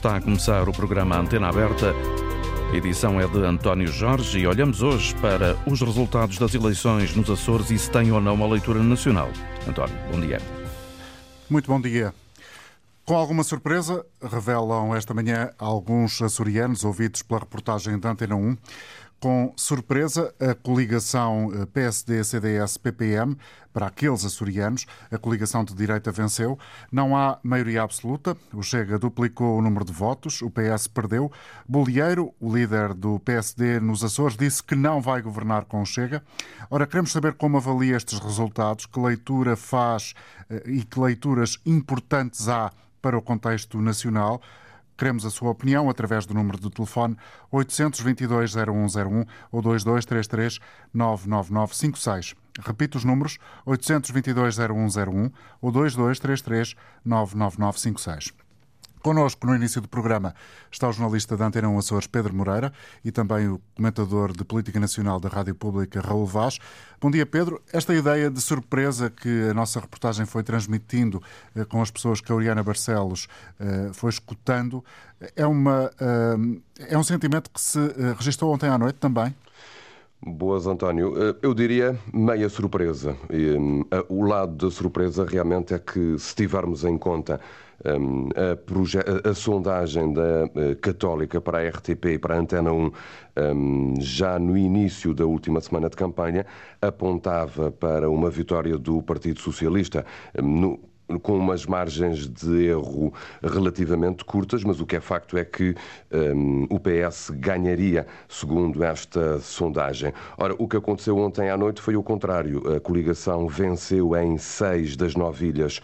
Está a começar o programa Antena Aberta. A edição é de António Jorge e olhamos hoje para os resultados das eleições nos Açores e se tem ou não uma leitura nacional. António, bom dia. Muito bom dia. Com alguma surpresa, revelam esta manhã alguns açorianos ouvidos pela reportagem da Antena 1 com surpresa, a coligação eh, PSD-CDS-PPM, para aqueles açorianos, a coligação de direita venceu. Não há maioria absoluta, o Chega duplicou o número de votos, o PS perdeu. Bolieiro, o líder do PSD nos Açores, disse que não vai governar com o Chega. Ora, queremos saber como avalia estes resultados, que leitura faz eh, e que leituras importantes há para o contexto nacional. Queremos a sua opinião através do número de telefone 822-0101 ou 2233-99956. Repito os números 822-0101 ou 2233-99956. Connosco, no início do programa, está o jornalista da Antena 1 Açores, Pedro Moreira, e também o comentador de Política Nacional da Rádio Pública, Raul Vaz. Bom dia, Pedro. Esta ideia de surpresa que a nossa reportagem foi transmitindo eh, com as pessoas que a Oriana Barcelos eh, foi escutando, é, uma, eh, é um sentimento que se registrou ontem à noite também? Boas, António. Eu diria meia surpresa. O lado da surpresa realmente é que, se tivermos em conta a, a, a, sondagem da eh, Católica para a RTP e para a Antena 1, já no início da última semana de campanha, apontava para uma vitória do Partido Socialista. No, com umas margens de erro relativamente curtas, mas o que é facto é que um, o PS ganharia, segundo esta sondagem. Ora, o que aconteceu ontem à noite foi o contrário. A coligação venceu em seis das nove ilhas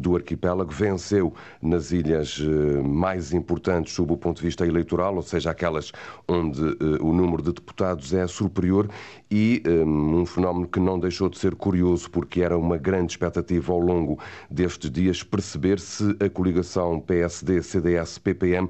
do arquipélago, venceu nas ilhas uh, mais importantes sob o ponto de vista eleitoral, ou seja, aquelas onde uh, o número de deputados é superior, e um, um fenómeno que não deixou de ser curioso, porque era uma grande expectativa ao longo destes dias perceber se a coligação PSD-CDS-PPM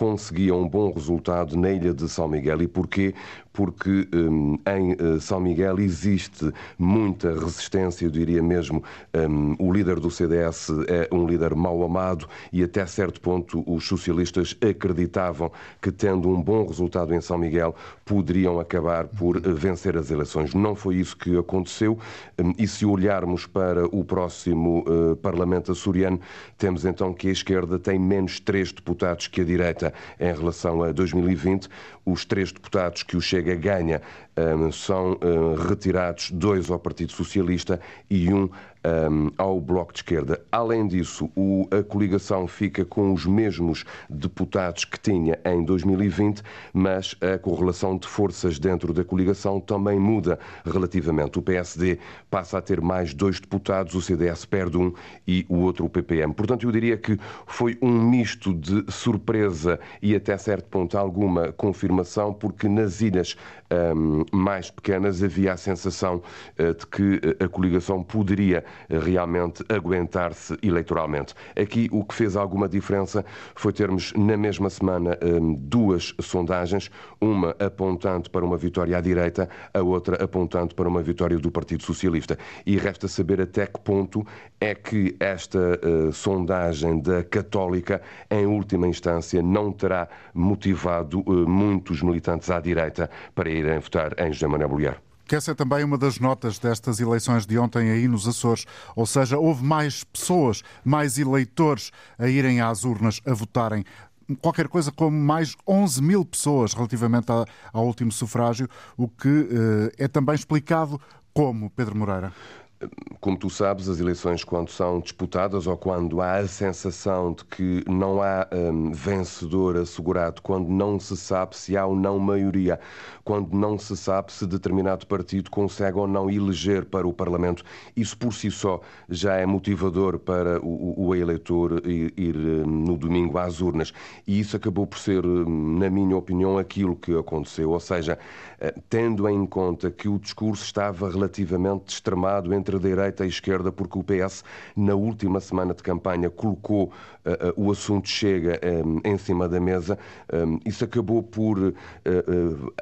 conseguia um bom resultado na ilha de São Miguel. E porquê? Porque um, em uh, São Miguel existe muita resistência, eu diria mesmo, um, o líder do CDS é um líder mal amado e até certo ponto os socialistas acreditavam que tendo um bom resultado em São Miguel poderiam acabar por uh, vencer as eleições. Não foi isso que aconteceu um, e se olharmos para o próximo uh, Parlamento açoriano, temos então que a esquerda tem menos três deputados que a direita em relação a 2020. Os três deputados que o Chega ganha um, são um, retirados dois ao Partido Socialista e um um, ao Bloco de Esquerda. Além disso, o, a coligação fica com os mesmos deputados que tinha em 2020, mas a correlação de forças dentro da coligação também muda relativamente. O PSD passa a ter mais dois deputados, o CDS perde um e o outro o PPM. Portanto, eu diria que foi um misto de surpresa e até certo ponto alguma confirmação, porque nas ilhas um, mais pequenas havia a sensação uh, de que a coligação poderia realmente aguentar-se eleitoralmente. Aqui o que fez alguma diferença foi termos na mesma semana hum, duas sondagens, uma apontando para uma vitória à direita, a outra apontando para uma vitória do Partido Socialista. E resta saber até que ponto é que esta uh, sondagem da Católica, em última instância, não terá motivado uh, muitos militantes à direita para irem votar em José Manuel Bolívar que essa é também uma das notas destas eleições de ontem aí nos Açores. Ou seja, houve mais pessoas, mais eleitores a irem às urnas a votarem qualquer coisa como mais 11 mil pessoas relativamente ao último sufrágio, o que eh, é também explicado como, Pedro Moreira? Como tu sabes, as eleições, quando são disputadas ou quando há a sensação de que não há um, vencedor assegurado, quando não se sabe se há ou não maioria, quando não se sabe se determinado partido consegue ou não eleger para o Parlamento, isso por si só já é motivador para o, o eleitor ir, ir hum, no domingo às urnas. E isso acabou por ser, hum, na minha opinião, aquilo que aconteceu. Ou seja, eh, tendo em conta que o discurso estava relativamente extremado entre entre direita e esquerda, porque o PS, na última semana de campanha, colocou uh, uh, o assunto Chega um, em cima da mesa. Um, isso acabou por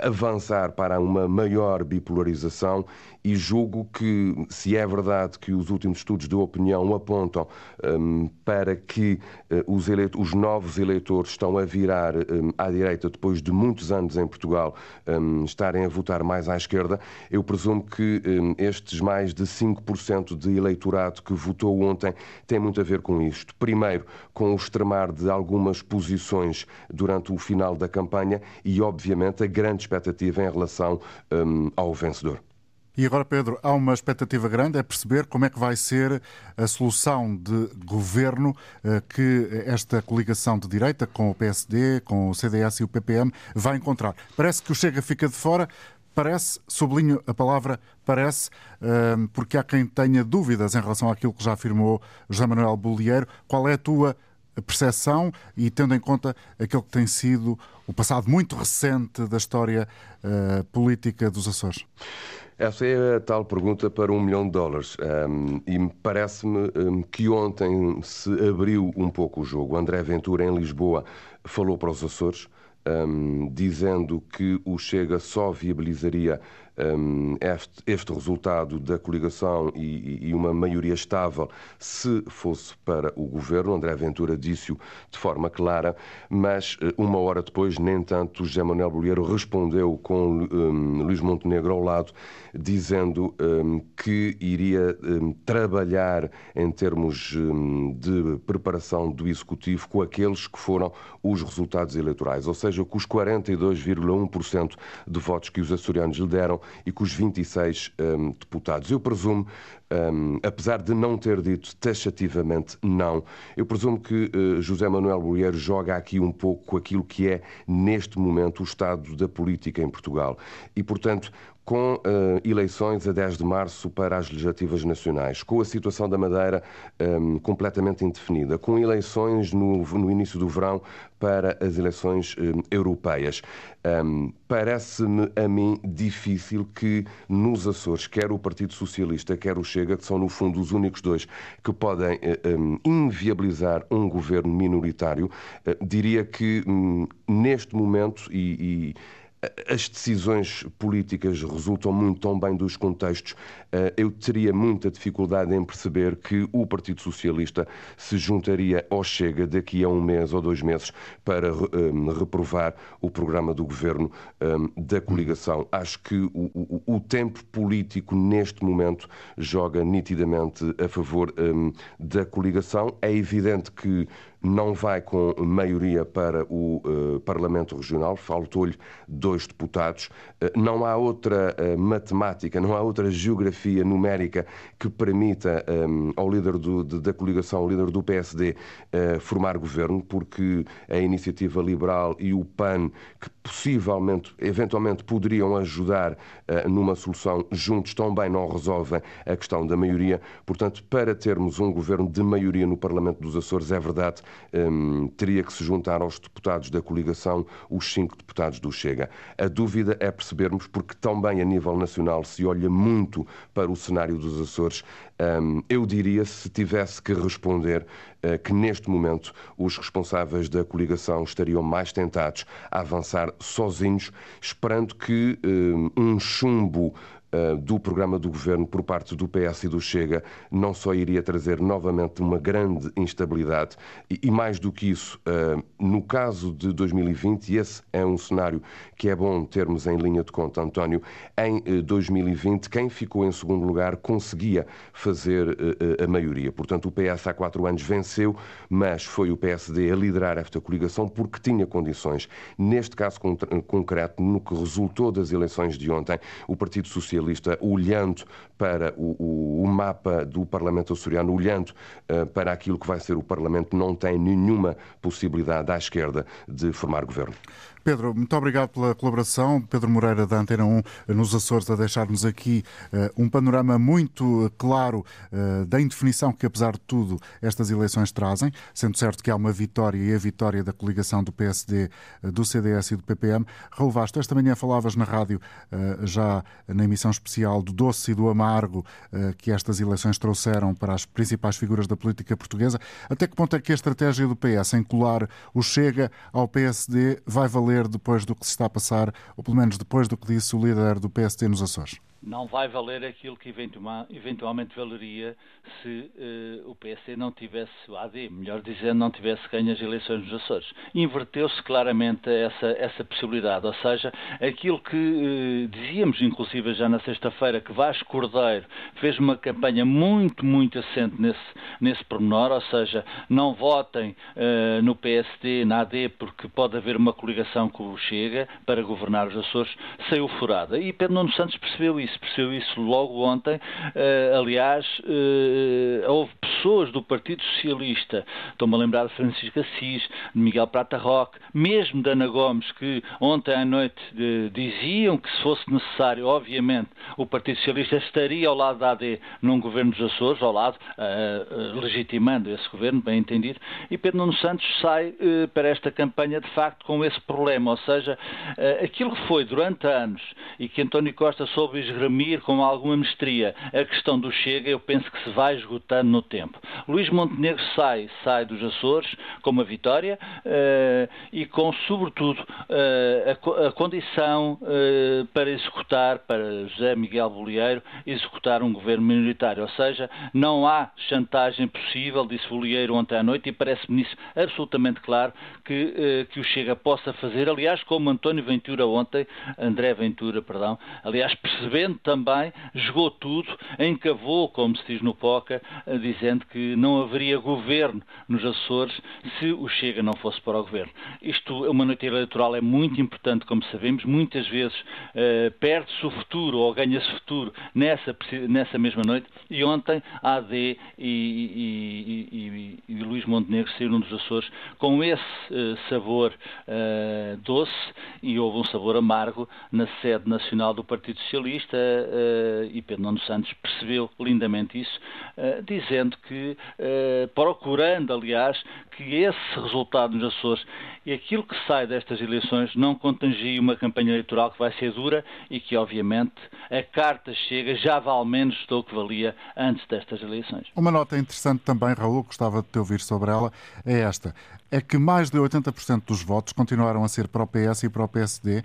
avançar para uma maior bipolarização e julgo que, se é verdade que os últimos estudos de opinião apontam um, para que uh, os, os, novos eleitores estão a virar um, à direita depois de muitos anos em Portugal um, estarem a votar mais à esquerda, eu presumo que hum, estes mais de 5% de eleitorado que votou ontem têm muito a ver com isto. Primeiro, com o extremar de algumas posições durante o final da campanha e, obviamente, a grande expectativa em relação um, ao vencedor. E agora, Pedro, há uma expectativa grande, é perceber como é que vai ser a solução de governo eh, que esta coligação de direita com o PSD, com o CDS e o PPM vai encontrar. Parece que o Chega fica de fora, parece, sublinho a palavra parece, eh, porque há quem tenha dúvidas em relação àquilo que já afirmou José Manuel Bolieiro. Qual é a tua percepção e tendo em conta aquilo que tem sido o passado muito recente da história uh, política dos Açores? Essa é a tal pergunta para um milhão de dólares. Um, e parece-me um, que ontem se abriu um pouco o jogo. André Ventura, em Lisboa, falou para os Açores, um, dizendo que o Chega só viabilizaria este, este, resultado da coligação e, e, uma maioria estável se fosse para o governo. André Ventura disse-o de forma clara, mas eh, uma hora depois, nem tanto, José Manuel Bolheiro respondeu com um, Luís Montenegro ao lado, dizendo um, que iria um, trabalhar em termos de preparação do Executivo com aqueles que foram os resultados eleitorais, ou seja, com os 42,1% de votos que os açorianos lhe deram e com os 26 um, deputados. Eu presumo, um, apesar de não ter dito taxativamente não, eu presumo que uh, José Manuel Bolheiro joga aqui um pouco com aquilo que é, neste momento, o estado da política em Portugal. E, portanto, com uh, eleições a 10 de março para as legislativas nacionais, com a situação da Madeira um, completamente indefinida, com eleições no, no, início do verão para as eleições um, europeias. Um, Parece-me a mim difícil que nos Açores, quer o Partido Socialista, quer o Chega, que são no fundo os únicos dois que podem uh, inviabilizar um governo minoritário, uh, diria que hum, neste momento e, e as decisões políticas resultam muito tão bem dos contextos. Eh, eu teria muita dificuldade em perceber que o Partido Socialista se juntaria ao Chega daqui a um mês ou dois meses para eh, reprovar o programa do governo um, da coligação. Acho que o, tempo político neste momento joga nitidamente a favor da coligação. É evidente que não vai com maioria para o uh, Parlamento Regional, faltou-lhe dois deputados. Uh, não há outra uh, matemática, não há outra geografia numérica que permita um, ao líder do, de, da coligação, ao líder do PSD, formar governo, porque a Iniciativa Liberal e o PAN, que possivelmente, eventualmente poderiam ajudar numa solução juntos, também não resolvem a questão da maioria. Portanto, para termos um governo de maioria no Parlamento dos Açores, é verdade um, teria que se juntar aos deputados da coligação os cinco deputados do Chega. A dúvida é percebermos, porque também a nível nacional se olha muito para o cenário dos Açores, um, eu diria, se tivesse que responder, uh, que neste momento os responsáveis da coligação estariam mais tentados a avançar sozinhos, esperando que um, um chumbo eh, do programa do governo por parte do PS e do Chega não só iria trazer novamente uma grande instabilidade e, mais do que isso, eh, no caso de 2020, e esse é um cenário que é bom termos em linha de conta, António, em 2020 eh, quem ficou em segundo lugar conseguia fazer a maioria. Portanto, o PS há quatro anos venceu, mas foi o PSD a liderar esta coligação porque tinha condições. Neste caso concreto, no que resultou das eleições de ontem, o Partido Socialista olhando para o, o, o mapa do Parlamento açoriano, olhando para aquilo que vai ser o Parlamento, não tem nenhuma possibilidade à esquerda de formar governo. Pedro, muito obrigado pela colaboração. Pedro Moreira, da Antena 1, nos Açores, a deixar-nos aqui uh, um panorama muito claro uh, da indefinição que, apesar de tudo, estas eleições trazem, sendo certo que há uma vitória e a vitória da coligação do PSD, uh, do CDS e do PPM. Raul Vasta, esta manhã falavas na rádio, já na emissão especial do doce e do amargo que estas eleições trouxeram para as principais figuras da política portuguesa. Até que ponto é que a estratégia do PS em colar o Chega ao PSD vai valer depois do que se está a passar, ou pelo menos depois do que disse o líder do PSD nos Açores? Não vai valer aquilo que eventualmente valeria se uh, o PSD não tivesse, o AD, melhor dizendo, não tivesse ganho as eleições nos Açores. Inverteu-se claramente essa, essa possibilidade, ou seja, aquilo que uh, dizíamos, inclusive já na sexta-feira, que Vasco Cordeiro fez uma campanha muito, muito assente nesse, nesse pormenor, ou seja, não votem uh, no PSD, na AD, porque pode haver uma coligação com o Chega para governar os Açores, saiu furada. E Pedro Nuno Santos percebeu isso isso, percebeu isso logo ontem. Uh, aliás, uh, houve pessoas do Partido Socialista, estou-me a lembrar de Francisco Assis, de Miguel Prata Roque, mesmo de Ana Gomes, que ontem à noite uh, diziam que se fosse necessário, obviamente, o Partido Socialista estaria ao lado da AD num governo dos Açores, ao lado, legitimando esse governo, bem entendido, e Pedro Nuno Santos sai para esta campanha, de facto, com esse problema, ou seja, aquilo que foi durante anos e que António Costa soube esgrimir com alguma mestria a questão do Chega, eu penso que se vai esgotando no tempo. Luís Montenegro sai, sai dos Açores com uma vitória uh, e com, sobretudo, uh, a, a, condição uh, para executar, para José Miguel Bolieiro, executar um governo minoritário. Ou seja, não há chantagem possível, disse Bolieiro ontem à noite, e parece-me isso absolutamente claro que, que o Chega possa fazer. Aliás, como António Ventura ontem, André Ventura, perdão, aliás, percebendo também jogou tudo, encavou, como se diz no POCA, dizendo que não haveria governo nos Açores se o Chega não fosse para o governo. Isto, uma noite eleitoral é muito importante, como sabemos, muitas vezes uh, perde-se o futuro ou ganha-se futuro nessa, nessa mesma noite. E ontem a AD e, e, e, e Luís Montenegro saíram dos Açores com esse uh, sabor uh, doce. E houve um sabor amargo na sede nacional do Partido Socialista e Pedro Nuno Santos percebeu lindamente isso, uh, dizendo que, procurando, aliás, que esse resultado nos Açores e aquilo que sai destas eleições não contagie uma campanha eleitoral que vai ser dura e que, obviamente, a carta chega já vale menos do que valia antes destas eleições. Uma nota interessante também, Raul, gostava de te ouvir sobre ela, é esta. É que mais de 80% dos votos continuaram a ser para o PS e para o PSD,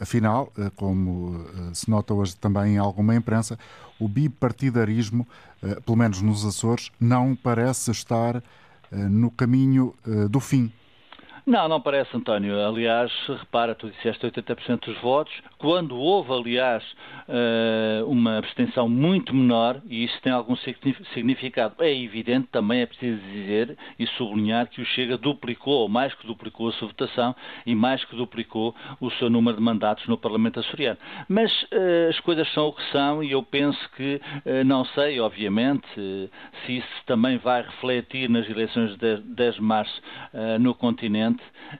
Afinal, eh, como eh, se nota hoje também em alguma imprensa, o bipartidarismo, eh, pelo menos nos Açores, não parece estar no caminho do fim. Não, não parece, António. Aliás, repara, tu disseste 80% dos votos. Quando houve, aliás, eh, uma abstenção muito menor, e isso tem algum significado, é evidente, também é preciso dizer e sublinhar que o Chega duplicou, ou mais que duplicou a sua votação, e mais que duplicou o seu número de mandatos no Parlamento açoriano. Mas uh, as coisas são o que são, e eu penso que, uh, não sei, obviamente, se isso também vai refletir nas eleições de 10 de março no continente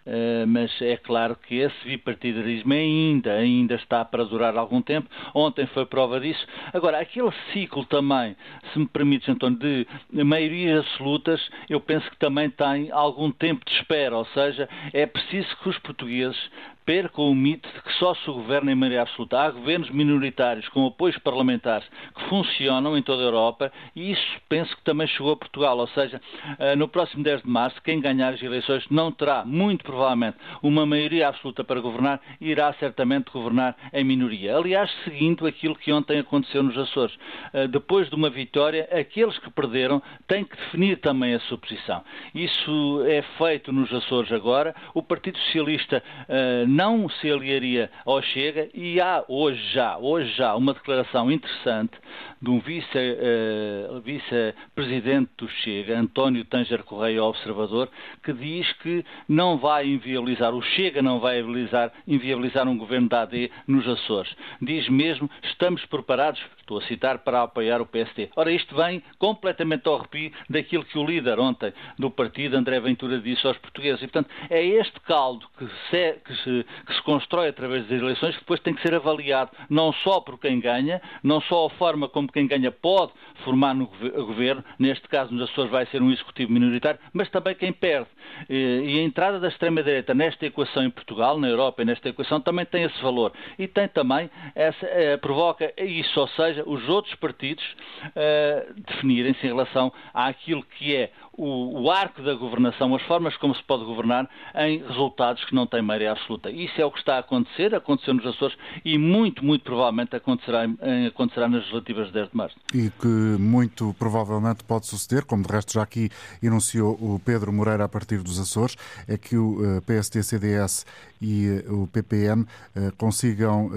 eh, mas é claro que esse bipartidarismo ainda, ainda está para durar algum tempo. Ontem foi prova disso. Agora, aquele ciclo também, se me permites, António, de maiorias absolutas, eu penso que também tem algum tempo de espera, ou seja, é preciso que os portugueses percam o mito de que só se governa em maioria absoluta. Há governos minoritários com apoios parlamentares que funcionam em toda a Europa e isso penso que também chegou a Portugal. Ou seja, eh, no próximo 10 de março, quem ganhar as eleições não terá, muito provavelmente, uma maioria absoluta para governar e irá certamente governar em minoria. Aliás, seguindo aquilo que ontem aconteceu nos Açores. Eh, depois de uma vitória, aqueles que perderam têm que definir também a sua posição. Isso é feito nos Açores agora. O Partido Socialista eh, não se aliaria ao Chega e há hoje já, hoje já, uma declaração interessante de um vice-presidente uh, vice do Chega, António Tanger Correia, observador, que diz que não vai inviabilizar, o Chega não vai inviabilizar, inviabilizar um governo da AD nos Açores. Diz mesmo, estamos preparados, estou a citar, para apoiar o PST. Ora, isto vem completamente ao arrepio daquilo que o líder ontem do partido, André Ventura, disse aos portugueses. E, portanto, é este caldo que se, que se que se constrói através das eleições, que depois tem que ser avaliado não só por quem ganha, não só a forma como quem ganha pode formar no governo, neste caso nos Açores vai ser um executivo minoritário, mas também quem perde. E a entrada da extrema-direita nesta equação em Portugal, na Europa e nesta equação, também tem esse valor. E tem também, essa, eh, provoca isso, ou seja, seja os outros partidos uh, definirem-se em relação àquilo que é o, o, arco da governação, as formas como se pode governar em resultados que não têm maioria absoluta. Isso é o que está a acontecer, aconteceu nos Açores e muito, muito provavelmente acontecerá, acontecerá nas legislativas de 10 de março. E que muito provavelmente pode suceder, como de resto já aqui enunciou o Pedro Moreira a partir dos Açores, é que o eh, PSD-CDS e eh, o PPM eh, consigam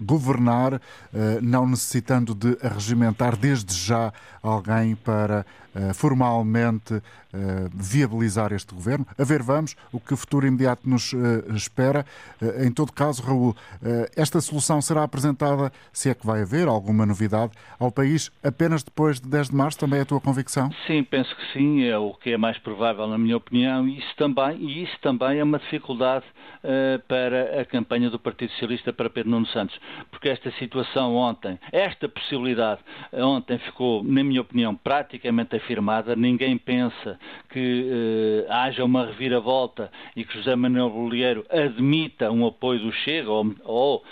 governar, não necessitando de arregimentar desde já alguém para formalmente viabilizar este governo. A ver, vamos, o que o futuro imediato nos espera. Em todo caso, Raul, esta solução será apresentada, se é que vai haver alguma novidade, ao país apenas depois de 10 de março, também é a tua convicção? Sim, penso que sim, é o que é mais provável, na minha opinião, e isso também, e isso também é uma dificuldade para a campanha do Partido Socialista para Pedro Nuno Santos, porque esta situação ontem, esta possibilidade ontem ficou, na minha opinião, praticamente afirmada, ninguém pensa que uh, haja uma reviravolta e que José Manuel Bolieiro admita um apoio do Chega ou, ou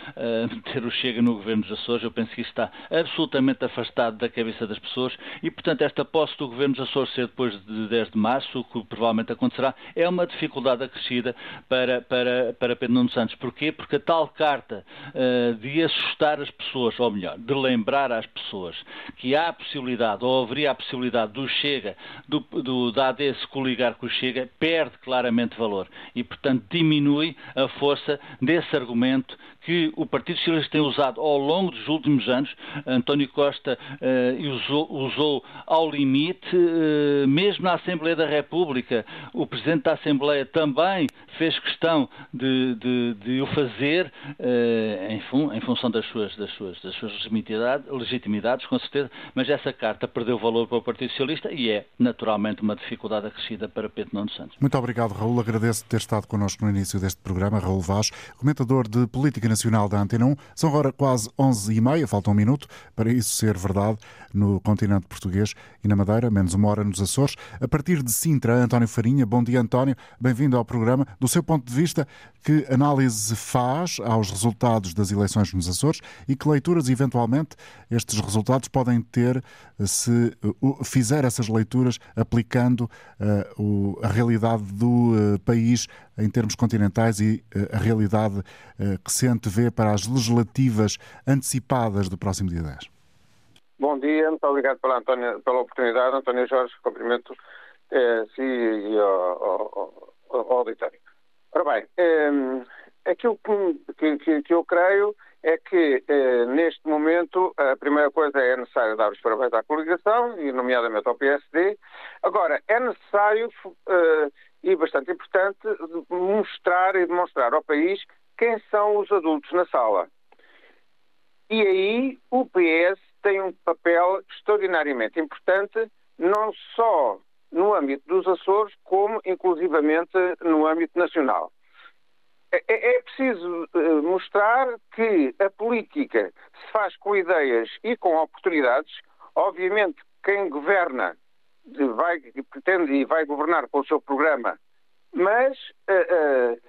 meter o Chega no governo dos Açores, eu penso que isso está absolutamente afastado da cabeça das pessoas. E, portanto, esta posse do governo dos Açores ser depois de 10 de março, o que provavelmente acontecerá, é uma dificuldade acrescida para, para, para Pedro Nuno Santos. Porquê? Porque a tal carta uh, de assustar as pessoas, ou melhor, de lembrar às pessoas que há a possibilidade, ou haveria a possibilidade do Chega, do, do, da AD se coligar com o Chega, perde claramente valor e, portanto, diminui a força desse argumento que o Partido Socialista tem usado ao longo dos últimos anos. António Costa uh, usou, usou, ao limite, uh, mesmo na Assembleia da República, o Presidente da Assembleia também fez questão de, de, de o fazer uh, em, fun, em, função das suas, das suas, das suas legitimidades, legitimidades, com certeza, mas essa carta perdeu valor para o Partido Socialista e é naturalmente uma dificuldade acrescida para Pedro Nuno Santos. Muito obrigado, Raul. Agradeço ter estado connosco no início deste programa. Raul Vaz, comentador de Política Nacional da Antena 1. São agora quase 11h30, falta um minuto para isso ser verdade no continente português e na Madeira, menos uma hora nos Açores. A partir de Sintra, António Farinha. Bom dia, António. Bem-vindo ao programa. Do seu ponto de vista, que análise faz aos resultados das eleições nos Açores e que leituras, eventualmente, estes resultados podem ter se fizer essas leituras aplicando uh, a realidade do uh, país em termos continentais e uh, a realidade que se antevê para as legislativas antecipadas do próximo dia 10? Bom dia, muito obrigado pela, pela oportunidade. António Jorge, cumprimento eh, si e ao, ao, ao, auditório. Ora bem, eh, aquilo que, que, que, eu creio é que, eh, neste momento, a primeira coisa é necessário dar os parabéns à coligação, e nomeadamente ao PSD. Agora, é necessário eh, e bastante importante mostrar e demonstrar ao país quem são os adultos na sala. E aí o PS tem um papel extraordinariamente importante, não só no âmbito dos Açores, como inclusivamente no âmbito nacional. É, é, é preciso eh, mostrar que a política se faz com ideias e com oportunidades. Obviamente, quem governa vai, pretende e vai governar com o seu programa, mas uh,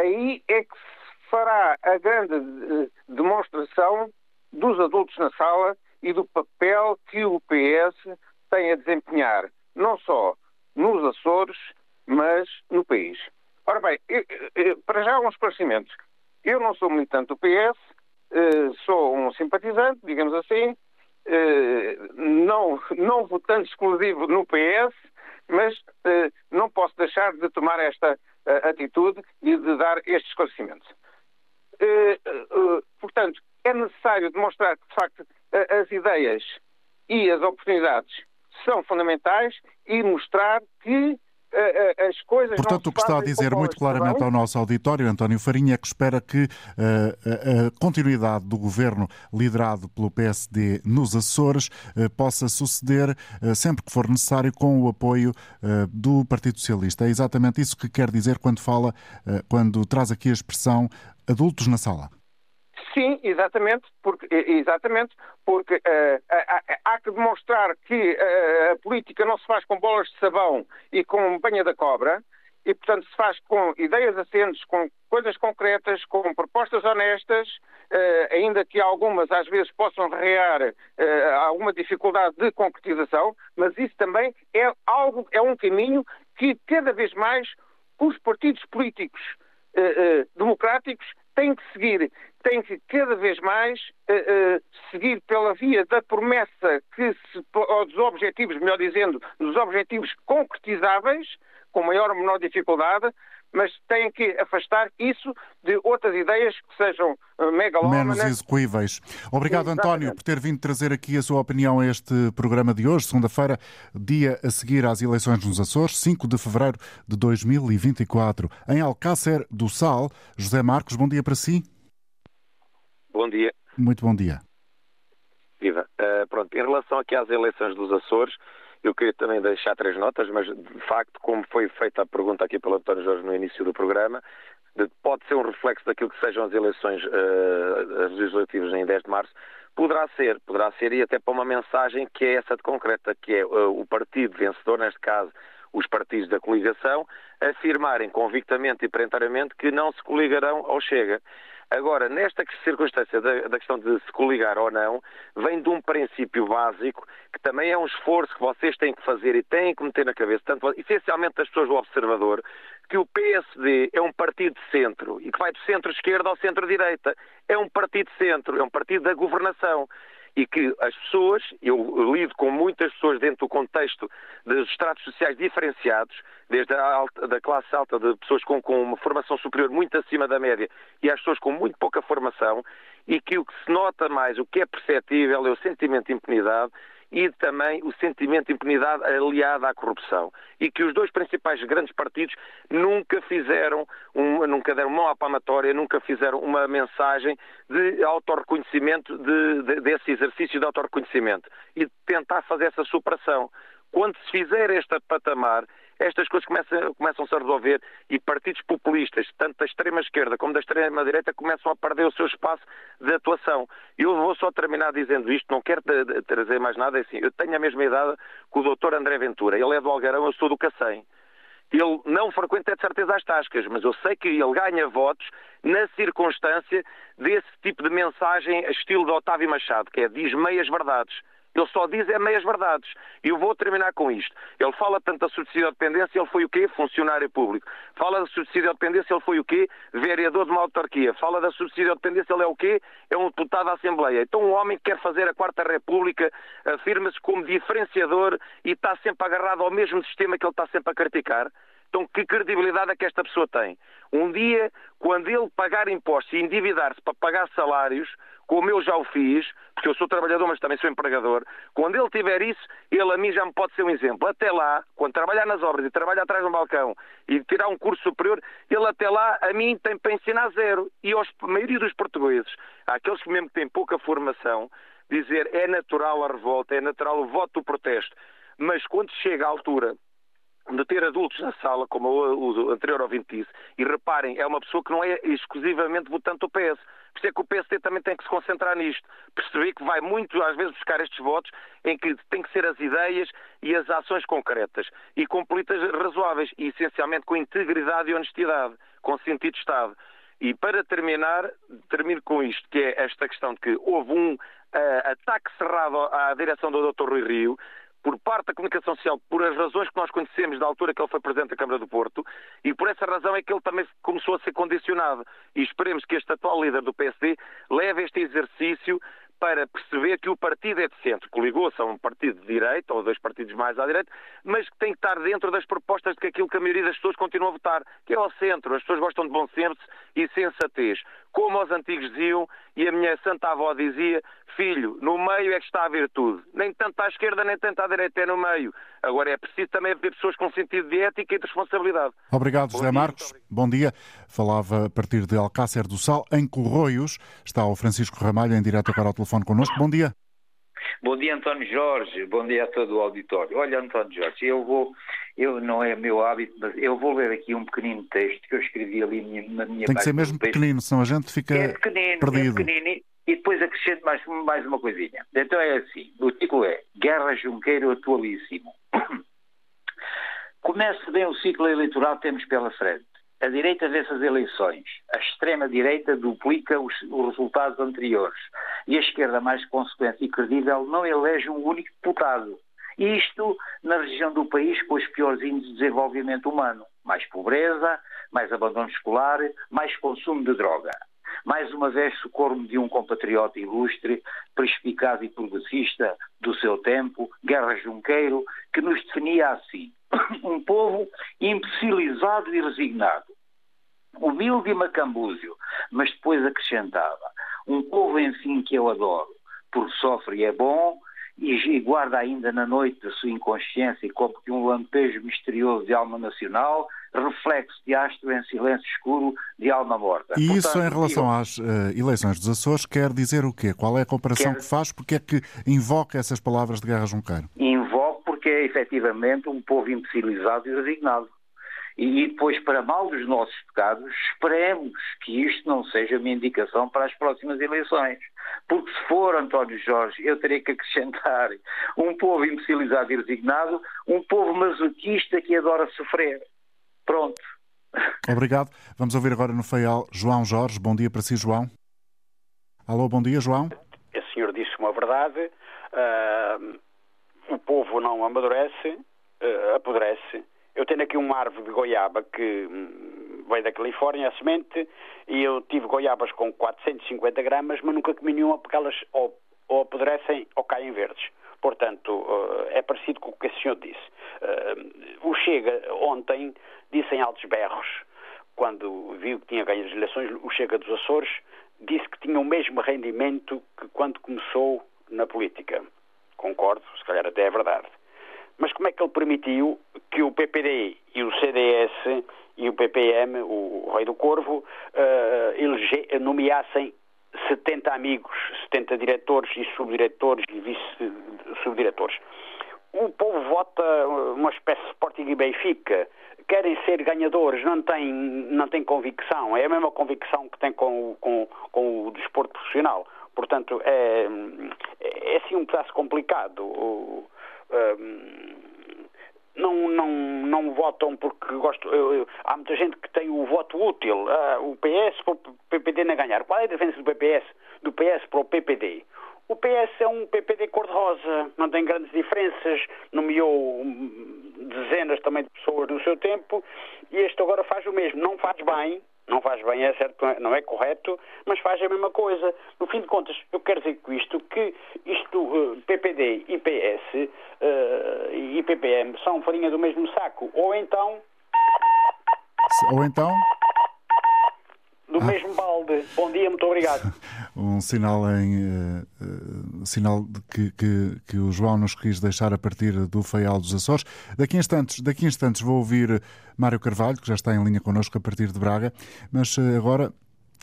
aí é que se fará a grande uh, demonstração dos adultos na sala e do papel que o PS tem a desempenhar, não só nos Açores, mas no país. Ora bem, eu, eu, para já um esclarecimento. Eu não sou militante do PS, eh, sou um simpatizante, digamos assim, eh, não, não votante exclusivo no PS, mas eh, não posso deixar de tomar esta atitude e de dar este esclarecimento. portanto, é necessário demonstrar que, de facto, as ideias e as oportunidades são fundamentais e mostrar que as coisas Portanto, o que está a dizer muito claramente ao nosso auditório, António Farinha, é que espera que uh, a continuidade do governo liderado pelo PSD nos Açores uh, possa suceder uh, sempre que for necessário com o apoio do Partido Socialista. É exatamente isso que quer dizer quando fala, quando traz aqui a expressão adultos na sala. Sim, exatamente, porque, exatamente, porque uh, há, há, que demonstrar que política não se faz com bolas de sabão e com banha da cobra e, portanto, se faz com ideias assentes, com coisas concretas, com propostas honestas, eh, ainda que algumas às vezes possam rear eh, alguma dificuldade de concretização, mas isso também é algo, é um caminho que cada vez mais os partidos políticos eh, eh democráticos têm que seguir, têm que cada vez mais eh, eh, seguir pela via da promessa que se, ou dos objetivos, melhor dizendo, dos objetivos concretizáveis, com maior ou menor dificuldade, mas têm que afastar isso de outras ideias que sejam eh, megalómanas. Menos execuíveis. Obrigado, Exatamente. António, por ter vindo trazer aqui a sua opinião a este programa de hoje, segunda-feira, dia a seguir às eleições nos Açores, 5 de fevereiro de 2024. Em Alcácer do Sal, José Marcos, bom dia para si. Bom dia. Muito bom dia. Viva. Uh, pronto, em relação aqui às eleições dos Açores, eu queria também deixar três notas, mas de facto, como foi feita a pergunta aqui pelo António Jorge no início do programa, pode ser um reflexo daquilo que sejam as eleições uh, legislativas em 10 de março, poderá ser, poderá ser e até para uma mensagem que é essa de concreta, que é uh, o partido vencedor, neste caso os partidos da coligação, afirmarem convictamente e peremptoriamente que não se coligarão ao Chega. Agora, nesta circunstância da, da, questão de se coligar ou não, vem de um princípio básico que também é um esforço que vocês têm que fazer e têm que meter na cabeça, tanto, essencialmente das pessoas do Observador, que o PSD é um partido de centro e que vai do centro-esquerda ao centro-direita. É um partido de centro, é um partido da governação e que as pessoas, eu lido com muitas pessoas dentro do contexto dos estratos sociais diferenciados, desde a alta, da classe alta de pessoas com, com uma formação superior muito acima da média e às pessoas com muito pouca formação, e que o que se nota mais, o que é perceptível é o sentimento de impunidade e também o sentimento de impunidade aliado à corrupção. E que os dois principais grandes partidos nunca fizeram, um, nunca deram mão à palmatória, nunca fizeram uma mensagem de autorreconhecimento, de, de, desse exercício de autorreconhecimento e de tentar fazer essa superação. Quando se fizer este patamar, estas coisas começam, começam-se a resolver e partidos populistas, tanto da extrema-esquerda como da extrema-direita, começam a perder o seu espaço de atuação. Eu vou só terminar dizendo isto, não quero trazer mais nada, é assim, eu tenho a mesma idade que o doutor André Ventura, ele é do Algarão, eu sou do Cacém. Ele não frequenta de certeza as tascas, mas eu sei que ele ganha votos na circunstância desse tipo de mensagem estilo de Otávio Machado, que é diz meias verdades. Ele só diz é meias verdades. E eu vou terminar com isto. Ele fala tanto da subsídio dependência, ele foi o quê? Funcionário público. Fala da subsídio dependência, ele foi o quê? Vereador de uma autarquia. Fala da subsídio dependência, ele é o quê? É um deputado da Assembleia. Então um homem que quer fazer a Quarta República afirma-se como diferenciador e está sempre agarrado ao mesmo sistema que ele está sempre a criticar. Então, que credibilidade é que esta pessoa tem? Um dia, quando ele pagar impostos e endividar-se para pagar salários, como eu já o fiz, porque eu sou trabalhador, mas também sou empregador, quando ele tiver isso, ele a mim já me pode ser um exemplo. Até lá, quando trabalhar nas obras e trabalhar atrás de um balcão e tirar um curso superior, ele até lá, a mim, tem para ensinar zero. E aos, a maioria dos portugueses, aqueles que mesmo têm pouca formação, dizer é natural a revolta, é natural o voto do protesto. Mas quando chega à altura de ter adultos na sala, como o, anterior ouvinte disse, e reparem, é uma pessoa que não é exclusivamente votante do PS. Por isso é que o PSD também tem que se concentrar nisto. Perceber que vai muito, às vezes, buscar estes votos em que tem que ser as ideias e as ações concretas e com políticas razoáveis e, essencialmente, com integridade e honestidade, com sentido de Estado. E para terminar, termino com isto, que é esta questão de que houve um uh, ataque cerrado à direção do Dr. Rui Rio, por parte da comunicação social, por as razões que nós conhecemos da altura que ele foi presidente da Câmara do Porto, e por essa razão é que ele também começou a ser condicionado. E esperemos que este atual líder do PSD leve este exercício para perceber que o partido é de centro, coligou-se a um partido de direita, ou dois partidos mais à direita, mas que tem que estar dentro das propostas de que aquilo que a maioria das pessoas continua a votar, que é ao centro. As pessoas gostam de bom senso e sensatez. Como os antigos diziam, e a minha santa avó dizia, filho, no meio é que está a virtude. Nem tanto à esquerda, nem tanto à direita, é no meio. Agora é preciso também haver pessoas com sentido de ética e de responsabilidade. Obrigado, José Marcos. Bom dia. Falava a partir de Alcácer do Sal, em Corroios. Está o Francisco Ramalho em direto agora ao telefone connosco. Bom dia. Bom dia, António Jorge. Bom dia a todo o auditório. Olha, António Jorge, eu vou, eu não é meu hábito, mas eu vou ler aqui um pequenino texto que eu escrevi ali na minha Tem que ser mesmo pequenino, senão a gente fica é pequenino, é perdido. É pequenino, e depois acrescento mais, mais uma coisinha. Então é assim: o título é Guerra Junqueiro Atualíssimo. Comece bem o ciclo eleitoral que temos pela frente. A direita vence as eleições, a extrema-direita duplica os, os, resultados anteriores e a esquerda, mais consequente e credível, não elege um único deputado. Isto na região do país com os piores índices de desenvolvimento humano. Mais pobreza, mais abandono escolar, mais consumo de droga. Mais uma vez socorro-me de um compatriota ilustre, perspicaz e progressista do seu tempo, Guerra Junqueiro, que nos definia assim um povo imbecilizado e resignado, humilde e macambúzio, mas depois acrescentava, um povo, enfim, que eu adoro, porque sofre e é bom, e guarda ainda na noite da sua inconsciência como que um lampejo misterioso de alma nacional, reflexo de astro em silêncio escuro de alma morta. E Portanto, isso em relação eu... às uh, eleições dos Açores quer dizer o quê? Qual é a comparação quer... que faz? Porque é que invoca essas palavras de Guerra Junqueiro? Invoco porque é efetivamente um povo imbecilizado e resignado. E depois, para mal dos nossos pecados, esperemos que isto não seja uma indicação para as próximas eleições. Porque se for António Jorge, eu terei que acrescentar um povo imbecilizado e resignado, um povo masoquista que adora sofrer. Pronto. Obrigado. Vamos ouvir agora no Feial João Jorge. Bom dia para si, João. Alô, bom dia, João. O senhor disse uma verdade. Uh, o povo não amadurece, uh, apodrece eu tenho aqui uma árvore de goiaba que hum, veio da Califórnia, a semente, e eu tive goiabas com 450 gramas, mas nunca comi nenhuma porque elas ou, ou apodrecem ou caem verdes. Portanto, uh, é parecido com o que o senhor disse. Uh, o Chega, ontem, disse em altos berros, quando viu que tinha ganho as eleições, o Chega dos Açores, disse que tinha o mesmo rendimento que quando começou na política. Concordo, se calhar até é verdade. Mas como é que ele permitiu que o PPD e o CDS e o PPM, o, Rei do Corvo, uh, elege, nomeassem 70 amigos, 70 diretores e subdiretores e vice-subdiretores. O povo vota uma espécie de Sporting e Benfica, querem ser ganhadores, não têm, não têm convicção, é a mesma convicção que tem com, com, com o desporto profissional. Portanto, é, é assim um pedaço complicado. Não, não, não votam porque gostam. Eu, eu, há muita gente que tem o voto útil. Uh, o PS para o PPD não ganhar. Qual é a diferença do PPS, do PS para o PPD? O PS é um PPD cor-de-rosa, não tem grandes diferenças, nomeou dezenas também de pessoas no seu tempo e este agora faz o mesmo. Não faz bem, não faz bem, é certo, não é correto, mas faz a mesma coisa. No fim de contas, eu quero dizer com isto que isto, eh, PPD PS uh, e PPM são farinha do mesmo saco. Ou então. Ou então do ah. mesmo balde. Bom dia, muito obrigado. um sinal em uh, sinal de que, que, que, o João nos quis deixar a partir do Feial dos Açores. Daqui a instantes, daqui a instantes vou ouvir Mário Carvalho, que já está em linha connosco a partir de Braga, mas uh, agora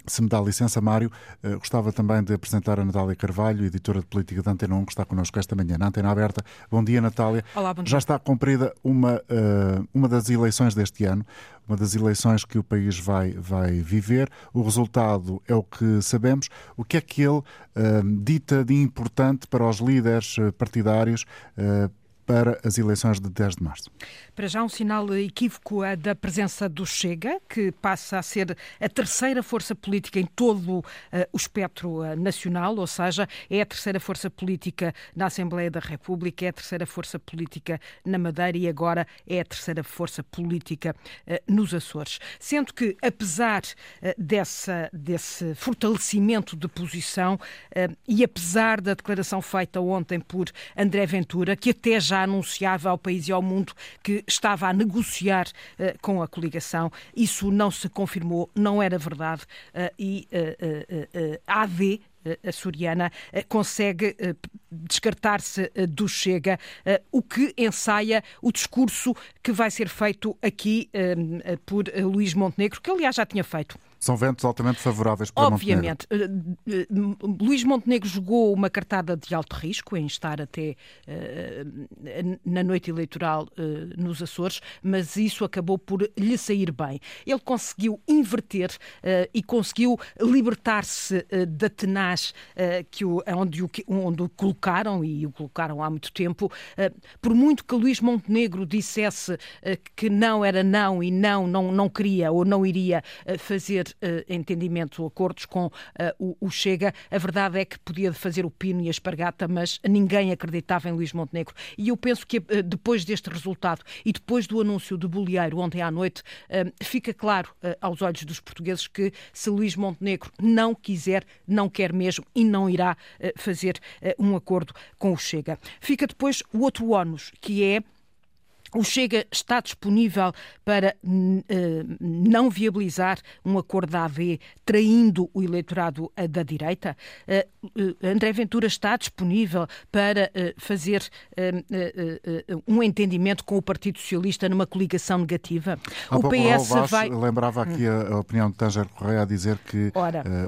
se me dá licença, Mário, eh, gostava também de apresentar a Natália Carvalho, editora de política da Antena 1, que está connosco esta manhã na Antena Aberta. Bom dia, Natália. Olá, bom dia. Já está cumprida uma, eh, uma das eleições deste ano, uma das eleições que o país vai, vai viver. O resultado é o que sabemos. O que é que ele eh, dita de importante para os líderes partidários para as eleições de 10 de março? Para já um sinal equívoco é da presença do Chega, que passa a ser a terceira força política em todo uh, o espectro uh, nacional, ou seja, é a terceira força política na Assembleia da República, é a terceira força política na Madeira e agora é a terceira força política uh, nos Açores. Sendo que, apesar dessa, desse fortalecimento de posição e apesar da declaração feita ontem por André Ventura, que até já já anunciava ao país e ao mundo que estava a negociar uh, com a coligação. Isso não se confirmou, não era verdade uh, e a soriana consegue descartar-se do Chega, o que ensaia o discurso que vai ser feito aqui por Luís Montenegro, que aliás já tinha feito são ventos altamente favoráveis para Obviamente. Montenegro. Eh, eh, Luís Montenegro jogou uma cartada de alto risco em estar até uh, na noite eleitoral uh, nos Açores, mas isso acabou por lhe sair bem. Ele conseguiu inverter uh, e conseguiu libertar-se da tenaz que o, onde, o, onde o colocaram, e o colocaram há muito tempo, por muito que Luís Montenegro dissesse que não era não e não, não, não queria ou não iria fazer entendimento, acordos com o Chega, a verdade é que podia fazer o pino e a espargata, mas ninguém acreditava em Luís Montenegro. E eu penso que depois deste resultado e depois do anúncio de Bolieiro ontem à noite, fica claro aos olhos dos portugueses que se Luís Montenegro não quiser, não quer mesmo e não irá fazer um acordo com o Chega. Fica depois o outro ónus, que é o Chega está disponível para uh, não viabilizar um acordo da AD traindo o eleitorado uh, da direita? Uh, André Ventura está disponível para fazer um entendimento com o Partido Socialista numa coligação negativa? Há o PS Vaz vai. Lembrava aqui a, a, opinião de Tanger Correia a dizer que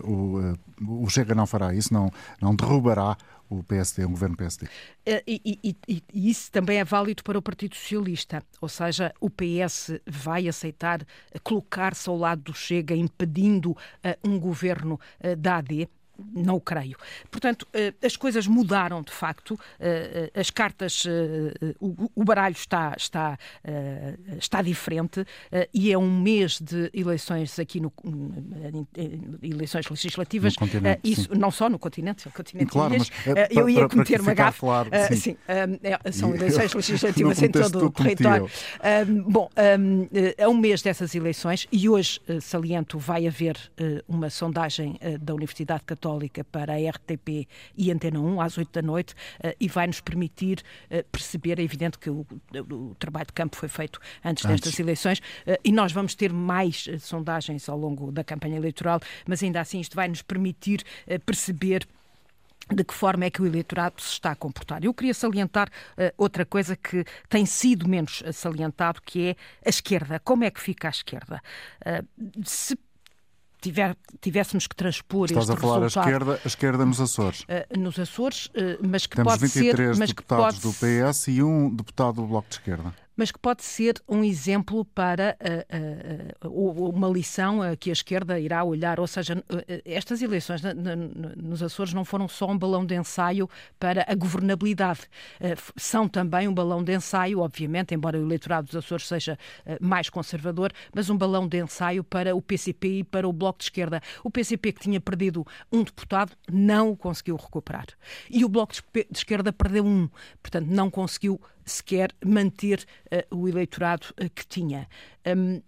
o, o Chega não fará isso, não, não derrubará o PSD, um governo PSD. Eh, e, e, e, e, isso também é válido para o Partido Socialista, ou seja, o PS vai aceitar colocar-se ao lado do Chega, impedindo uh, um governo uh, da AD? Não o creio. Portanto, eh, as coisas mudaram de facto, eh, eh, as cartas, o baralho está, está, está diferente e é um mês de eleições aqui no eleições legislativas, isso não só no continente, no continente claro, mas, eu ia cometer uma gafe. Claro, sim. sim são eleições legislativas em todo o território. Bom, é um mês dessas eleições e hoje, saliento, vai haver uma sondagem da Universidade Católica Católica para a RTP e Antena 1 às 8 da noite uh, e vai nos permitir uh, perceber, é evidente que o, o, trabalho de campo foi feito antes, antes. destas eleições uh, e nós vamos ter mais sondagens ao longo da campanha eleitoral, mas ainda assim isto vai nos permitir perceber de que forma é que o eleitorado se está a comportar. Eu queria salientar uh, outra coisa que tem sido menos salientado, que é a esquerda. Como é que fica a esquerda? Uh, se tiver, tivéssemos que transpor Estás este a falar resultado, a esquerda, a esquerda nos Açores. Uh, nos Açores, uh, mas que Temos pode 23 ser... Mas deputados que pode... do PS e um deputado do Bloco de Esquerda mas que pode ser um exemplo para uh, uh, uma lição que a esquerda irá olhar. Ou seja, estas eleições nos Açores não foram só um balão de ensaio para a governabilidade, são também um balão de ensaio, obviamente, embora o eleitorado dos Açores seja mais conservador, mas um balão de ensaio para o PCP e para o Bloco de Esquerda. O PCP, que tinha perdido um deputado, não o conseguiu recuperar. E o Bloco de Esquerda perdeu um, portanto, não conseguiu sequer manter uh, o eleitorado uh, que tinha. Um,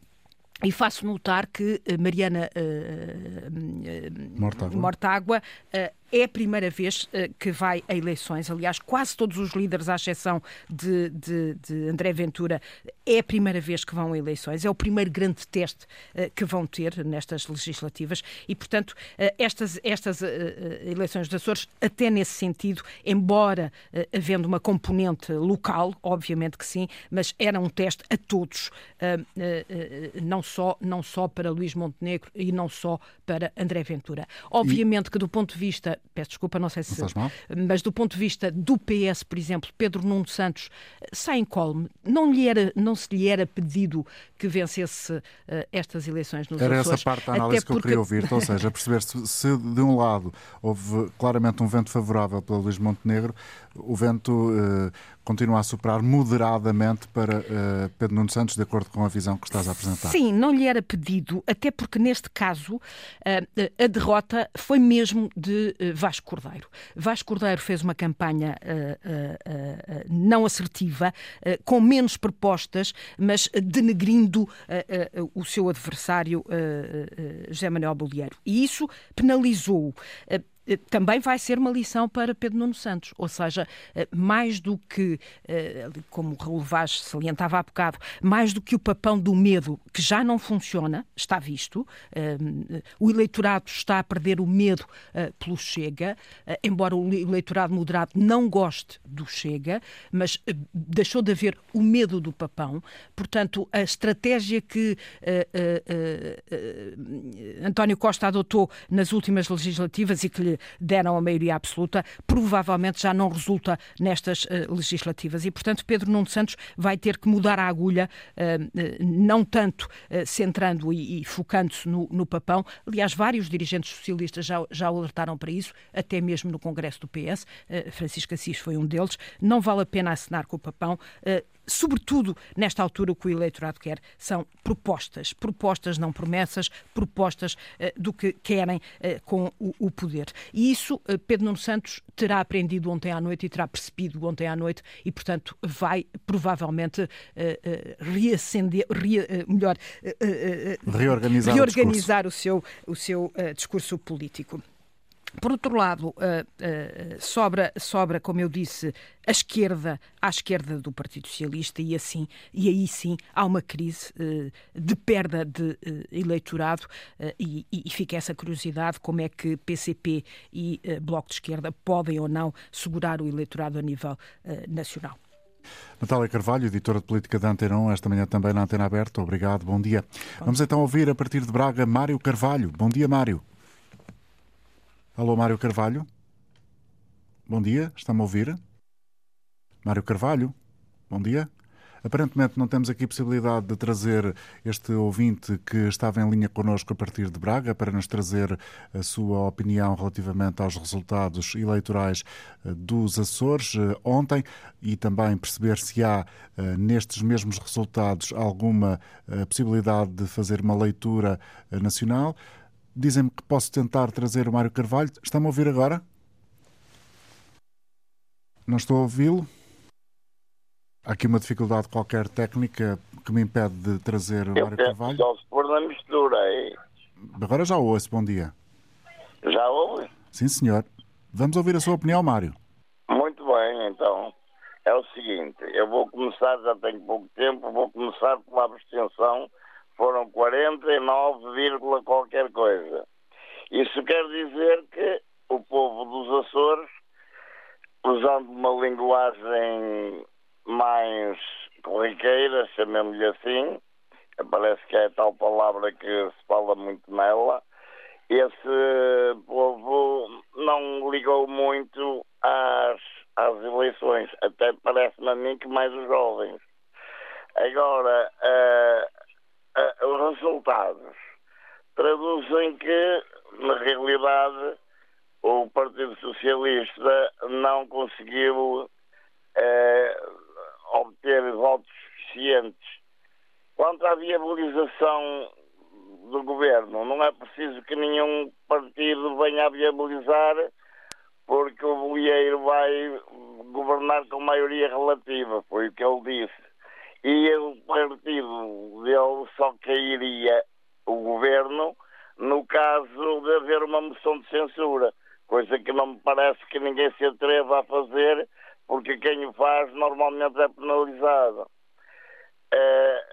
e faço notar que eh, Mariana uh, Mortágua, Mortágua é a primeira vez uh, que vai a eleições. Aliás, quase todos os líderes, à exceção de, de, de, André Ventura, é a primeira vez que vão a eleições. É o primeiro grande teste uh, que vão ter nestas legislativas. E, portanto, uh, estas, estas eleições dos Açores, até nesse sentido, embora havendo uma componente local, obviamente que sim, mas era um teste a todos, não, só, não só para Luís Montenegro e não só para André Ventura. Obviamente e... que, do ponto de vista peço desculpa, não sei se. Não mas do ponto de vista do PS, por exemplo, Pedro Nuno Santos sai em colme. Não, lhe era, não se lhe era pedido que vencesse uh, estas eleições nos Era Açores, essa parte da análise que eu queria ouvir, ou seja, perceber se, se, de um lado houve claramente um vento favorável para Luís Montenegro, o vento uh, continua a soprar moderadamente para uh, Pedro Nuno Santos, de acordo com a visão que estás a apresentar. Sim, não lhe era pedido, até porque neste caso uh, a derrota foi mesmo de Vasco Cordeiro. Vasco Cordeiro fez uma campanha não assertiva, com menos propostas, mas denegrindo o seu adversário José Manuel Bolieiro. E isso penalizou eh, também vai ser uma lição para Pedro Nuno Santos, ou seja, eh, mais do que, eh, como o Raul Vaz salientava há bocado, mais do que o papão do medo, que já não funciona, está visto, o eleitorado está a perder o medo pelo Chega, embora o eleitorado moderado não goste do Chega, mas deixou de haver o medo do papão, portanto, a estratégia que António Costa adotou nas últimas legislativas e que lhe lhe deram a maioria absoluta, provavelmente já não resulta nestas legislativas. E, portanto, Pedro Nuno Santos vai ter que mudar a agulha, não tanto centrando e, focando-se no, no papão. Aliás, vários dirigentes socialistas já, já alertaram para isso, até mesmo no Congresso do PS. Francisco Assis foi um deles. Não vale a pena assinar com o papão sobretudo nesta altura, o que o eleitorado quer são propostas, propostas, não promessas, propostas uh, do que querem uh, com o, o, poder. E isso uh, Pedro Nuno Santos terá aprendido ontem à noite e terá percebido ontem à noite e, portanto, vai provavelmente reacender, re, melhor, reorganizar, reorganizar o, o, seu, o seu discurso político. Por outro lado, uh, uh, sobra, sobra, como eu disse, a esquerda à esquerda do Partido Socialista e assim e aí sim há uma crise uh, de perda de eleitorado e, e, fica essa curiosidade como é que PCP e Bloco de Esquerda podem ou não segurar o eleitorado a nível nacional. Natália Carvalho, editora de política da Antena 1, esta manhã também na Antena Aberta. Obrigado, bom dia. Bom. Vamos então ouvir a partir de Braga Mário Carvalho. Bom dia, Mário. Alô, Mário Carvalho. Bom dia, está-me a ouvir? Mário Carvalho, bom dia. Aparentemente não temos aqui possibilidade de trazer este ouvinte que estava em linha connosco a partir de Braga para nos trazer a sua opinião relativamente aos resultados eleitorais eh, dos Açores eh, ontem e também perceber se há eh, nestes mesmos resultados alguma possibilidade de fazer uma leitura nacional. Dizem-me que posso tentar trazer o Mário Carvalho. Está-me a ouvir agora? Não estou a ouvi-lo. Há aqui uma dificuldade qualquer técnica que me impede de trazer o Eu Mário Carvalho. Só se pôr na mistura aí. Agora já ouço, bom dia. Já ouve? Sim, senhor. Vamos ouvir a sua opinião, Mário. Muito bem, então. É o seguinte, eu vou começar, já tenho pouco tempo, vou começar pela abstenção foram 49, qualquer coisa. Isso quer dizer que o povo dos Açores, usando uma linguagem mais corriqueira, chamemos-lhe assim, parece que é tal palavra que se fala muito nela, esse povo não ligou muito às, às eleições, até parece-me a mim que mais os jovens. Agora, uh, os resultados traduzem que, na realidade, o Partido Socialista não conseguiu uh, obter votos suficientes. Quanto à viabilização do governo, não é preciso que nenhum partido venha a viabilizar, porque o Bolieiro vai governar com maioria relativa, foi o que ele disse e o partido dele só cairia o governo no caso de haver uma moção de censura, coisa que não me parece que ninguém se atreva a fazer, porque quem o faz normalmente é penalizado. É,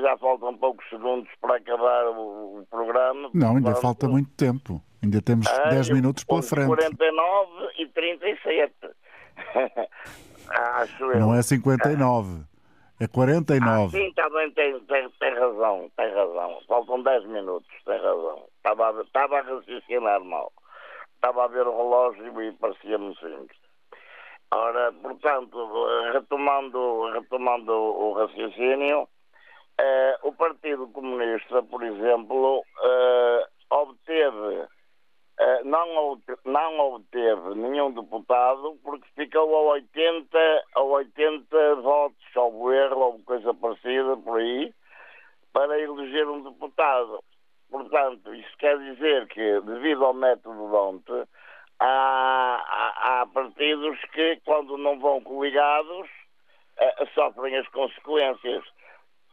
já faltam poucos segundos para acabar o, o programa. Não, ainda falta muito tempo. Ainda temos ah, 10 minutos pela frente. 49 e 37. Acho eu. Não é 59. É 49. Ah, sim, também tá tem, tem, tem razão, tem razão. Faltam 10 minutos, tem razão. Estava a, estava a raciocinar mal. Estava a ver o relógio e parecia-me simples. Ora, portanto, retomando, retomando o raciocínio, eh, o Partido Comunista, por exemplo, eh, obteve não, não obteve nenhum deputado porque ficou a 80, a 80 votos, ao erro, ou coisa parecida por aí, para eleger um deputado. Portanto, isso quer dizer que, devido ao método de ontem, há, há, há, partidos que, quando não vão coligados, uh, sofrem as consequências.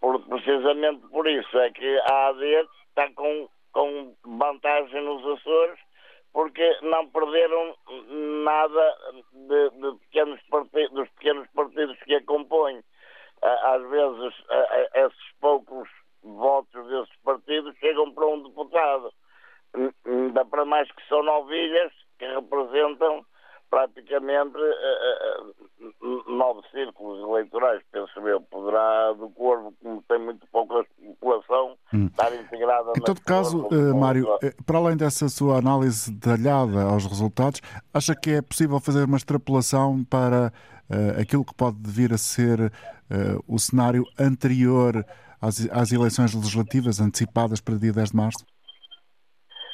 Por, precisamente por isso é que a AD está com, com vantagem nos Açores porque não perderam nada de, de pequenos dos pequenos partidos que a compõem. Às vezes, esses poucos votos desses partidos chegam para um deputado. Ainda para mais que são novilhas que representam praticamente nove círculos eleitorais, penso eu. Poderá do Corvo, como tem muito pouca população, hum. estar integrada. Em todo caso, Mário, eh, para além dessa sua análise detalhada aos resultados, acha que é possível fazer uma extrapolação para uh, aquilo que pode vir a ser uh, o cenário anterior às, às, eleições legislativas antecipadas para dia 10 de março?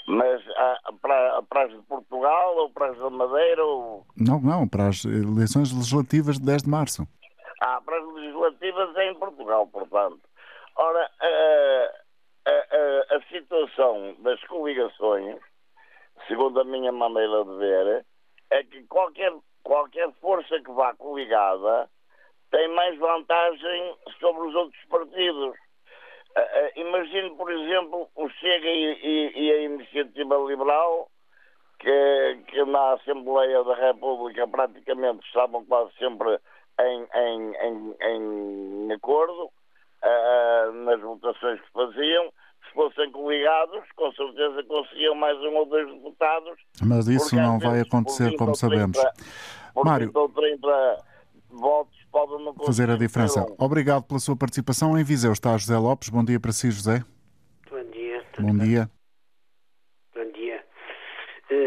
Mas ah, para, para as de Portugal ou para as da Madeira? Ou... Não, não, para as eleições legislativas de 10 de março. Ah, para as legislativas é em Portugal, portanto. Ora, a, a, a situação das coligações, segundo a minha maneira de ver, é que qualquer, qualquer força que vá coligada tem mais vantagem sobre os outros partidos. Uh, uh, imagine, por exemplo, o Chega e, e, e, a Iniciativa Liberal, que, que na Assembleia da República praticamente estavam quase sempre em, em, em, em acordo uh, nas votações que faziam. Se fossem coligados, com certeza conseguiam mais um ou dois deputados. Mas isso não vai acontecer, como 30, sabemos. Mário. 30 votos podem não fazer a diferença. Obrigado pela sua participação. Em Viseu está José Lopes. Bom dia para si, José. Bom dia. Bom dia.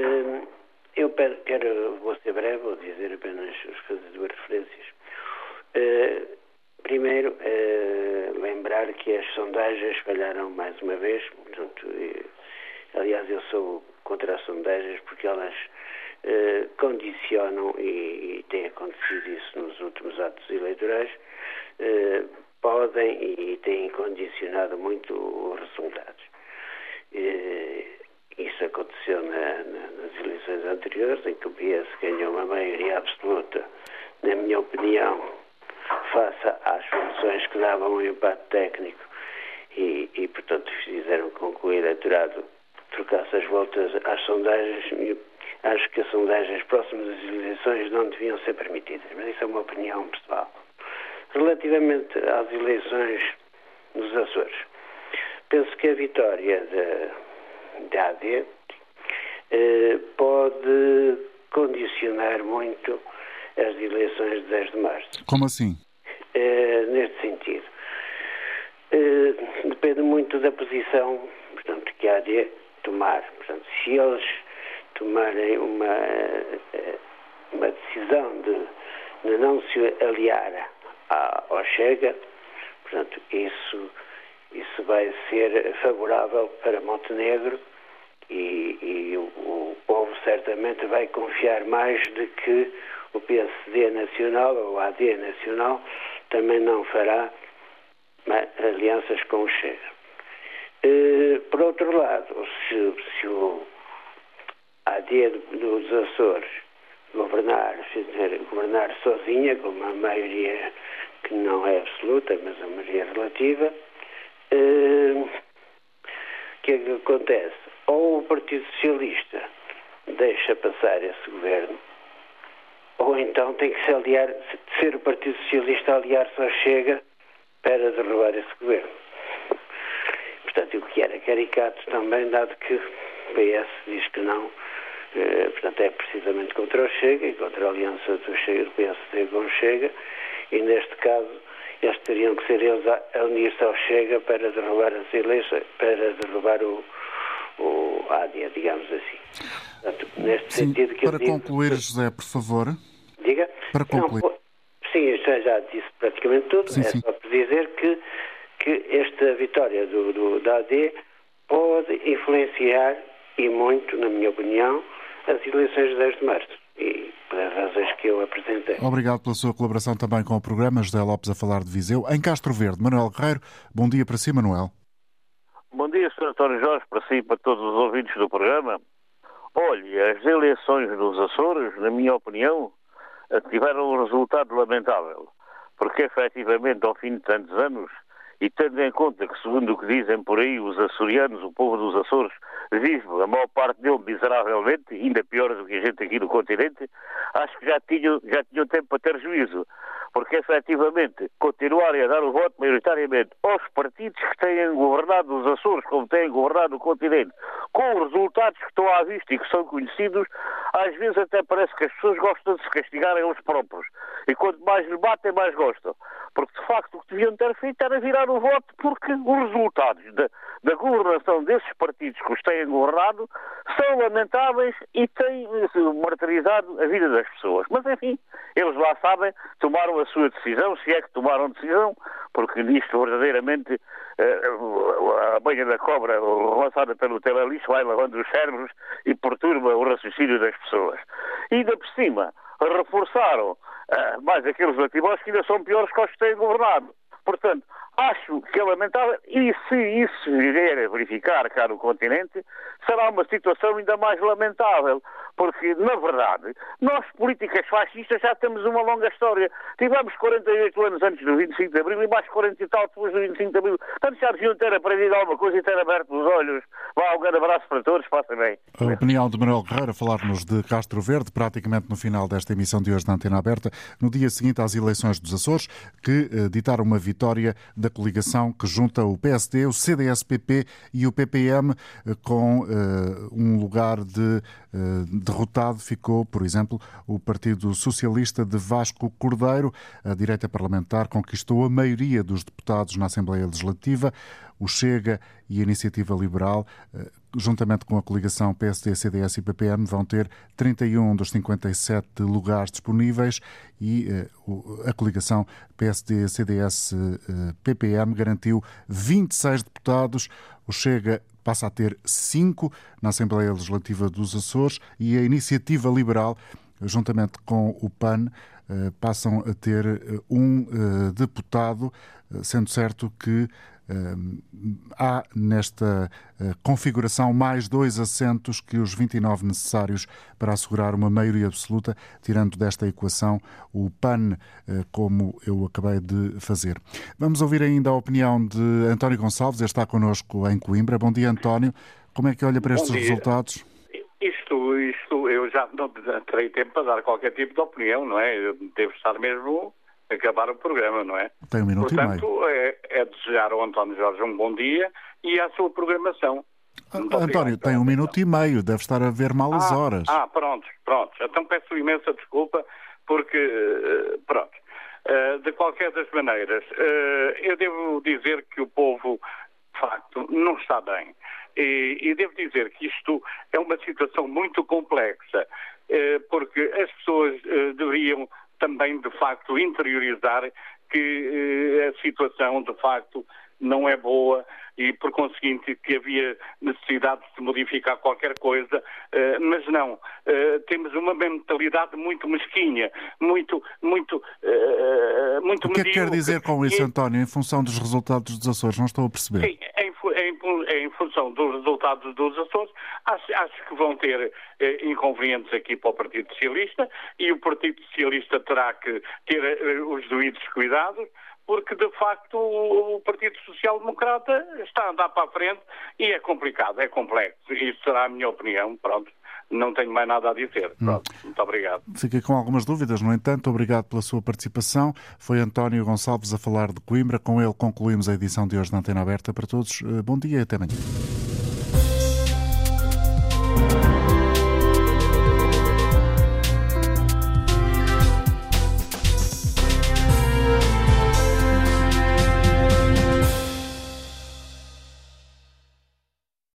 Hum, eu quero, vou ser breve, vou dizer apenas as coisas duas referências. Uh, primeiro, uh, lembrar que as sondagens falharam mais uma vez. Portanto, aliás, eu sou contra as sondagens porque elas condicionam, e, tem acontecido isso nos últimos atos eleitorais, podem e têm condicionado muito os resultados. Isso aconteceu na, na, nas eleições anteriores, em que o PS ganhou uma maioria absoluta, na minha opinião, face às funções que davam um impacto técnico e, e, portanto, fizeram com que o eleitorado trocasse as voltas às sondagens. Acho que as sondagens próximas às eleições não deviam ser permitidas, mas isso é uma opinião pessoal. Relativamente às eleições nos Açores, penso que a vitória da AD eh, pode condicionar muito as eleições de 10 de março. Como assim? Uh, neste sentido. Uh, depende muito da posição portanto, que há de tomar. Portanto, se eles tomarem uma, eh, uma decisão de, de não se aliar ao Chega, portanto, isso, isso vai ser favorável para Montenegro e, e o, o povo certamente vai confiar mais de que o PSD Nacional ou o AD Nacional também não fará alianças com o Chega. Uh, por outro lado, se, se o AD dos Açores governar, governar sozinha, com uma maioria que não é absoluta, mas a maioria relativa, o que é que acontece? Ou o Partido Socialista deixa passar esse governo, ou então tem que se aliar, ser o Partido Socialista aliar-se ao Chega para derrubar esse governo. Portanto, o que era caricato também, dado que o PS diz que não, eh, portanto, é precisamente contra o Chega e contra a aliança do, Chega, do PSD com o Chega, e neste caso eles teriam que ser eles a unir-se ao Chega para derrubar as eleições, para derrubar o, o ADIA, digamos assim. Portanto, neste Sim, sentido que para concluir, José, por favor. Diga? Para concluir. Não, sim, já, já disse praticamente tudo. Sim, é sim. só para dizer que, que esta vitória do, do, da AD pode influenciar, e muito, na minha opinião, as eleições de 10 de março. E pelas razões que eu apresentei. Obrigado pela sua colaboração também com o programa. José Lopes a falar de Viseu. Em Castro Verde, Manuel Guerreiro, bom dia para si, Manuel. Bom dia, Sr. António Jorge, para si e para todos os ouvintes do programa. Olhe, as eleições dos Açores, na minha opinião, tiveram um resultado lamentável, porque efetivamente, ao fim de tantos anos, e tendo em conta que, segundo o que dizem por aí, os açorianos, o povo dos Açores, vive, a maior parte dele, miseravelmente, ainda pior do que a gente aqui no continente, acho que já tinham, já tinham tempo para ter juízo. Porque, efetivamente, continuarem a dar o voto maioritariamente aos partidos que têm governado os Açores, como têm governado o continente, com os resultados que estão à vista e que são conhecidos, às vezes até parece que as pessoas gostam de se castigar eles próprios. E quanto mais lhe batem, mais gostam. Porque, de facto, o que deviam ter feito era virar o voto, porque os resultados da, da governação desses partidos que os têm governado são lamentáveis e têm martirizado a vida das pessoas. Mas, enfim, eles lá sabem, tomaram a sua decisão, se é que tomaram decisão, porque nisto verdadeiramente eh, a banha da cobra lançada pelo telelixo vai lavando os cérebros e perturba o raciocínio das pessoas. E ainda por cima, reforçaram uh, mais aqueles latinos que ainda são piores que os que têm governado. Portanto, Acho que é lamentável e se isso vier a verificar cá no continente, será uma situação ainda mais lamentável, porque, na verdade, nós, políticas fascistas, já temos uma longa história. Tivemos 48 anos antes do 25 de Abril e mais 40 e tal depois do 25 de Abril. Portanto, já deviam ter aprendido alguma coisa e ter aberto os olhos. Vá, um grande abraço para todos, passem bem. A opinião de Manuel Guerreiro, falar-nos de Castro Verde, praticamente no final desta emissão de hoje da Antena Aberta, no dia seguinte às eleições dos Açores, que eh, ditaram uma vitória da coligação que junta o PSD, o CDS-PP e o PPM, eh, com uh, um lugar de derrotado ficou, por exemplo, o Partido Socialista de Vasco Cordeiro. A direita parlamentar conquistou a maioria dos deputados na Assembleia Legislativa. O Chega e a Iniciativa Liberal uh, juntamente com a coligação PSD, CDS e PPM, vão ter 31 dos 57 lugares disponíveis e uh, a coligação PSD, CDS, uh, PPM garantiu 26 deputados. O Chega passa a ter 5 na Assembleia Legislativa dos Açores e a Iniciativa Liberal, juntamente com o PAN, uh, passam a ter um deputado, sendo certo que há nesta eh, configuração mais dois assentos que os 29 necessários para assegurar uma maioria absoluta, tirando desta equação o PAN, eh, como eu acabei de fazer. Vamos ouvir ainda a opinião de António Gonçalves, ele está connosco em Coimbra. Bom dia, António. Como é que olha para estes resultados? Isto, isto, eu já não terei tempo para dar qualquer tipo de opinião, não é? Eu devo estar mesmo acabar o programa, não é? Tem um minuto Portanto, e meio. É, é desejar ao António Jorge um bom dia e à sua programação. Muito António, obrigado, tem um minuto e meio, deve estar a ver mal as ah, horas. Ah, pronto, pronto. Então peço imensa desculpa, porque, eh, pronto. Eh, de qualquer das maneiras, eh, eu devo dizer que o povo, de facto, não está bem. E, e devo dizer que isto é uma situação muito complexa, porque as pessoas deveriam também, de facto, interiorizar que eh, a situação, de facto, não é boa e, por conseguinte, que havia necessidade de se modificar qualquer coisa, eh, mas não. Eh, temos uma mentalidade muito mesquinha, muito, muito, muito O que é que quer dizer com isso, António, em função dos resultados dos Açores? Não estou a perceber. Em, em, em, em função dos resultados dos Açores, acho, acho que vão ter eh, inconvenientes aqui para o Partido Socialista e o Partido Socialista terá que ter eh, os devidos cuidados porque de facto o Partido Social Democrata está a andar para a frente e é complicado, é complexo. Isso será a minha opinião, pronto. Não tenho mais nada a dizer. Pronto, hum. muito obrigado. Fiquei com algumas dúvidas, no entanto, obrigado pela sua participação. Foi António Gonçalves a falar de Coimbra. Com ele concluímos a edição de hoje da Antena Aberta para todos. Eh, bom dia e até amanhã.